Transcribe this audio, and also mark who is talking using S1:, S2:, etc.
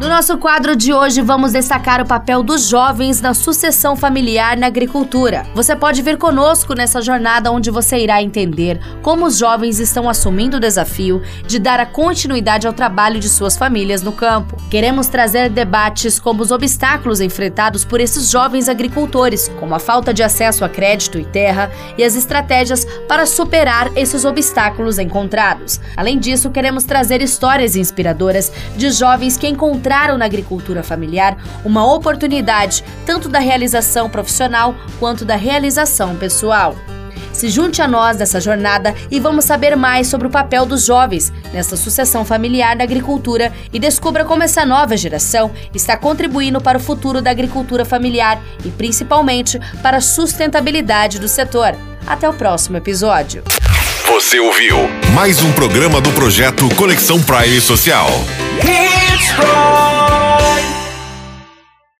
S1: No nosso quadro de hoje, vamos destacar o papel dos jovens na sucessão familiar na agricultura. Você pode vir conosco nessa jornada onde você irá entender como os jovens estão assumindo o desafio de dar a continuidade ao trabalho de suas famílias no campo. Queremos trazer debates como os obstáculos enfrentados por esses jovens agricultores, como a falta de acesso a crédito e terra e as estratégias para superar esses obstáculos encontrados. Além disso, queremos trazer histórias inspiradoras de jovens que encontraram encontraram na agricultura familiar uma oportunidade tanto da realização profissional quanto da realização pessoal. Se junte a nós nessa jornada e vamos saber mais sobre o papel dos jovens nessa sucessão familiar da agricultura e descubra como essa nova geração está contribuindo para o futuro da agricultura familiar e principalmente para a sustentabilidade do setor. Até o próximo episódio.
S2: Você ouviu mais um programa do projeto Conexão Prime Social.
S3: Strong.